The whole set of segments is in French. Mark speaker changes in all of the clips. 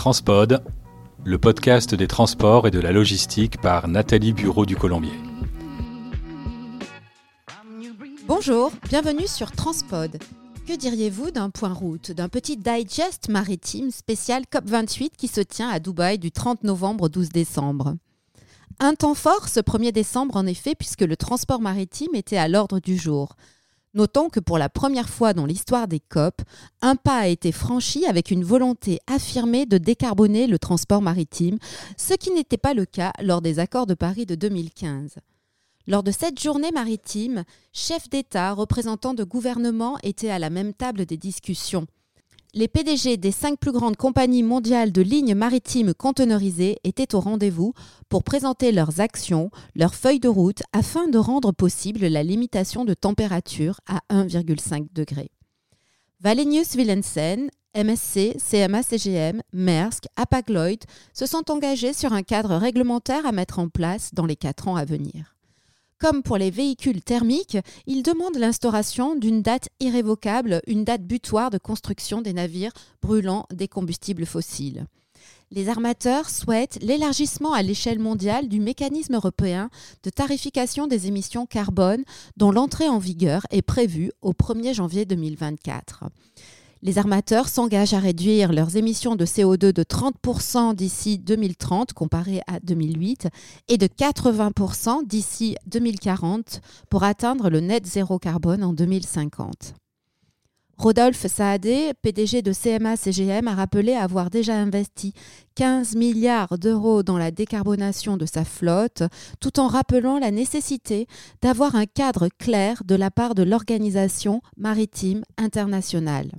Speaker 1: Transpod, le podcast des transports et de la logistique par Nathalie Bureau du Colombier.
Speaker 2: Bonjour, bienvenue sur Transpod. Que diriez-vous d'un point route, d'un petit digest maritime spécial COP28 qui se tient à Dubaï du 30 novembre au 12 décembre? Un temps fort ce 1er décembre en effet puisque le transport maritime était à l'ordre du jour. Notons que pour la première fois dans l'histoire des COP, un pas a été franchi avec une volonté affirmée de décarboner le transport maritime, ce qui n'était pas le cas lors des accords de Paris de 2015. Lors de cette journée maritime, chefs d'État, représentants de gouvernement étaient à la même table des discussions. Les PDG des cinq plus grandes compagnies mondiales de lignes maritimes conteneurisées étaient au rendez-vous pour présenter leurs actions, leurs feuilles de route afin de rendre possible la limitation de température à 1,5 degré. Valenius Wilhelmsen, MSC, CMA-CGM, Maersk, Hapag-Lloyd se sont engagés sur un cadre réglementaire à mettre en place dans les quatre ans à venir. Comme pour les véhicules thermiques, il demande l'instauration d'une date irrévocable, une date butoir de construction des navires brûlant des combustibles fossiles. Les armateurs souhaitent l'élargissement à l'échelle mondiale du mécanisme européen de tarification des émissions carbone dont l'entrée en vigueur est prévue au 1er janvier 2024. Les armateurs s'engagent à réduire leurs émissions de CO2 de 30% d'ici 2030 comparé à 2008 et de 80% d'ici 2040 pour atteindre le net zéro carbone en 2050. Rodolphe Saadé, PDG de CMA CGM, a rappelé avoir déjà investi 15 milliards d'euros dans la décarbonation de sa flotte, tout en rappelant la nécessité d'avoir un cadre clair de la part de l'Organisation maritime internationale.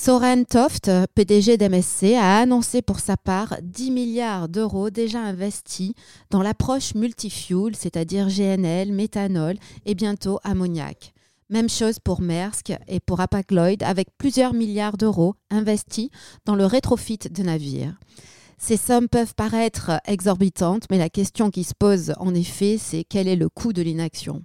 Speaker 2: Soren Toft, PDG d'MSC, a annoncé pour sa part 10 milliards d'euros déjà investis dans l'approche multifuel, c'est-à-dire GNL, méthanol et bientôt ammoniac. Même chose pour Maersk et pour Hapag-Lloyd avec plusieurs milliards d'euros investis dans le rétrofit de navires. Ces sommes peuvent paraître exorbitantes, mais la question qui se pose en effet, c'est quel est le coût de l'inaction?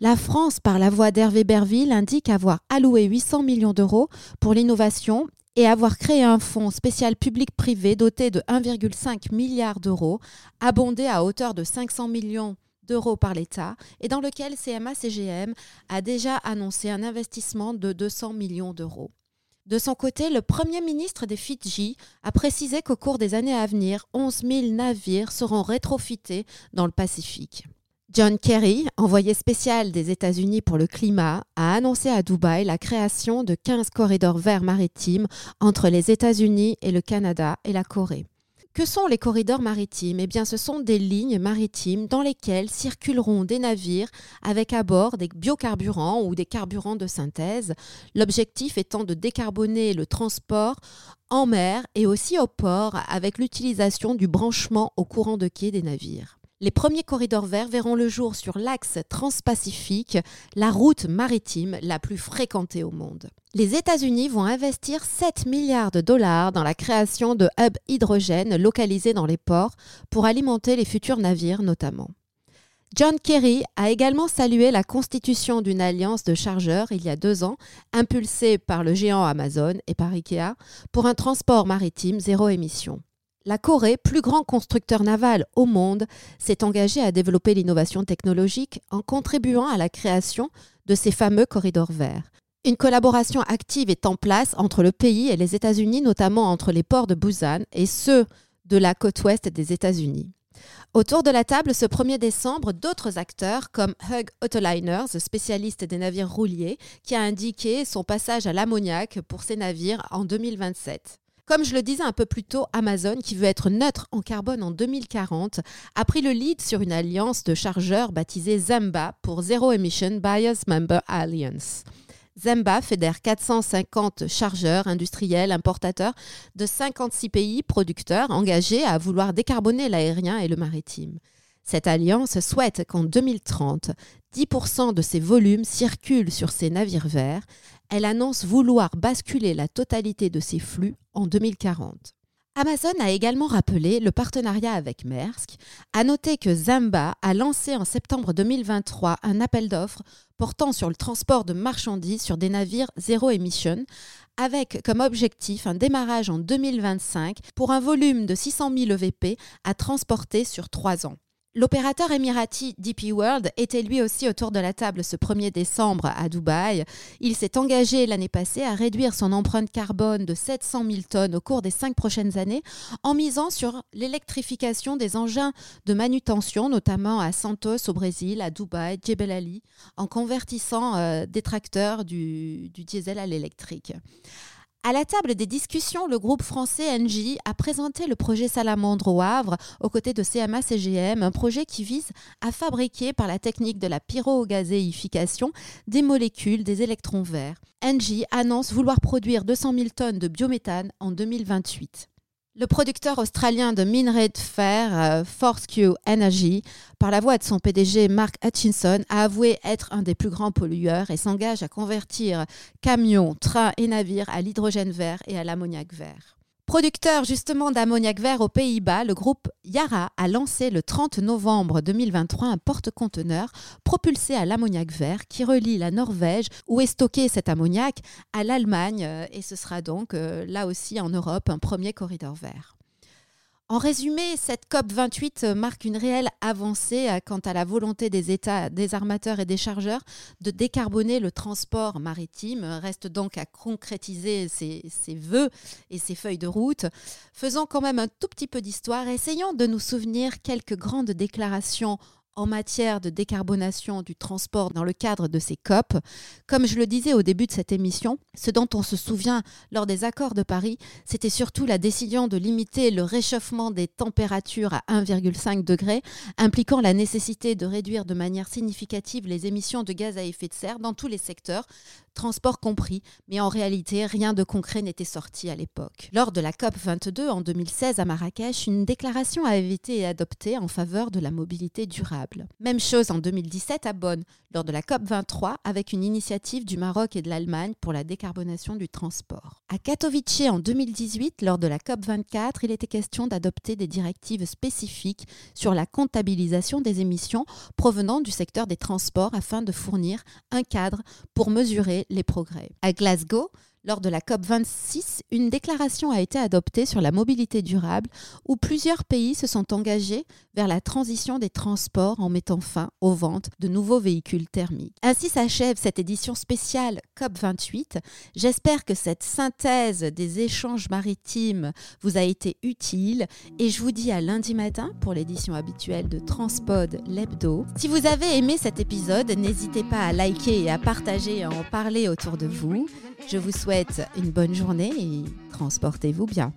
Speaker 2: La France, par la voix d'Hervé Berville, indique avoir alloué 800 millions d'euros pour l'innovation et avoir créé un fonds spécial public-privé doté de 1,5 milliard d'euros, abondé à hauteur de 500 millions d'euros par l'État et dans lequel CMA-CGM a déjà annoncé un investissement de 200 millions d'euros. De son côté, le Premier ministre des Fidji a précisé qu'au cours des années à venir, 11 000 navires seront rétrofités dans le Pacifique. John Kerry, envoyé spécial des États-Unis pour le climat, a annoncé à Dubaï la création de 15 corridors verts maritimes entre les États-Unis et le Canada et la Corée. Que sont les corridors maritimes? Eh bien, ce sont des lignes maritimes dans lesquelles circuleront des navires avec à bord des biocarburants ou des carburants de synthèse, l'objectif étant de décarboner le transport en mer et aussi au port avec l'utilisation du branchement au courant de quai des navires. Les premiers corridors verts verront le jour sur l'axe transpacifique, la route maritime la plus fréquentée au monde. Les États-Unis vont investir 7 milliards de dollars dans la création de hubs hydrogène localisés dans les ports pour alimenter les futurs navires notamment. John Kerry a également salué la constitution d'une alliance de chargeurs il y a deux ans, impulsée par le géant Amazon et par IKEA, pour un transport maritime zéro émission. La Corée, plus grand constructeur naval au monde, s'est engagée à développer l'innovation technologique en contribuant à la création de ces fameux corridors verts. Une collaboration active est en place entre le pays et les États-Unis, notamment entre les ports de Busan et ceux de la côte ouest des États-Unis. Autour de la table, ce 1er décembre, d'autres acteurs comme Hug Autoliners, spécialiste des navires rouliers, qui a indiqué son passage à l'ammoniac pour ses navires en 2027. Comme je le disais un peu plus tôt, Amazon, qui veut être neutre en carbone en 2040, a pris le lead sur une alliance de chargeurs baptisée Zamba pour Zero Emission Buyers Member Alliance. Zamba fédère 450 chargeurs industriels importateurs de 56 pays producteurs engagés à vouloir décarboner l'aérien et le maritime. Cette alliance souhaite qu'en 2030, 10% de ces volumes circulent sur ces navires verts elle annonce vouloir basculer la totalité de ces flux en 2040. Amazon a également rappelé le partenariat avec Maersk. A noter que Zamba a lancé en septembre 2023 un appel d'offres portant sur le transport de marchandises sur des navires zéro émission, avec comme objectif un démarrage en 2025 pour un volume de 600 000 EVP à transporter sur trois ans. L'opérateur émirati DP World était lui aussi autour de la table ce 1er décembre à Dubaï. Il s'est engagé l'année passée à réduire son empreinte carbone de 700 000 tonnes au cours des cinq prochaines années en misant sur l'électrification des engins de manutention, notamment à Santos au Brésil, à Dubaï, Jebel Ali, en convertissant euh, des tracteurs du, du diesel à l'électrique. À la table des discussions, le groupe français Engie a présenté le projet Salamandre au Havre aux côtés de CMA CGM, un projet qui vise à fabriquer par la technique de la pyrogazéification des molécules des électrons verts. Engie annonce vouloir produire 200 000 tonnes de biométhane en 2028. Le producteur australien de minerais de fer, euh, ForceQ Energy, par la voix de son PDG Mark Hutchinson, a avoué être un des plus grands pollueurs et s'engage à convertir camions, trains et navires à l'hydrogène vert et à l'ammoniac vert. Producteur justement d'ammoniac vert aux Pays-Bas, le groupe Yara a lancé le 30 novembre 2023 un porte-conteneur propulsé à l'ammoniac vert qui relie la Norvège, où est stocké cet ammoniac, à l'Allemagne euh, et ce sera donc euh, là aussi en Europe un premier corridor vert. En résumé, cette COP28 euh, marque une réelle avancée euh, quant à la volonté des États, des armateurs et des chargeurs de décarboner le transport maritime. Reste donc à concrétiser ces, vœux et ces feuilles de route. Faisons quand même un tout petit peu d'histoire. Essayons de nous souvenir quelques grandes déclarations en matière de décarbonation du transport dans le cadre de ces COP. Comme je le disais au début de cette émission, ce dont on se souvient lors des accords de Paris, c'était surtout la décision de limiter le réchauffement des températures à 1,5 degré, impliquant la nécessité de réduire de manière significative les émissions de gaz à effet de serre dans tous les secteurs, transport compris, mais en réalité, rien de concret n'était sorti à l'époque. Lors de la COP 22 en 2016 à Marrakech, une déclaration avait été adoptée en faveur de la mobilité durable. Même chose en 2017 à Bonn, lors de la COP 23, avec une initiative du Maroc et de l'Allemagne pour la décarbonation du transport. À Katowice en 2018, lors de la COP 24, il était question d'adopter des directives spécifiques sur la comptabilisation des émissions provenant du secteur des transports afin de fournir un cadre pour mesurer les progrès. À Glasgow, lors de la COP26, une déclaration a été adoptée sur la mobilité durable où plusieurs pays se sont engagés vers la transition des transports en mettant fin aux ventes de nouveaux véhicules thermiques. Ainsi s'achève cette édition spéciale COP28. J'espère que cette synthèse des échanges maritimes vous a été utile et je vous dis à lundi matin pour l'édition habituelle de Transpod l'hebdo. Si vous avez aimé cet épisode, n'hésitez pas à liker et à partager et à en parler autour de vous. Je vous souhaite une bonne journée et transportez-vous bien.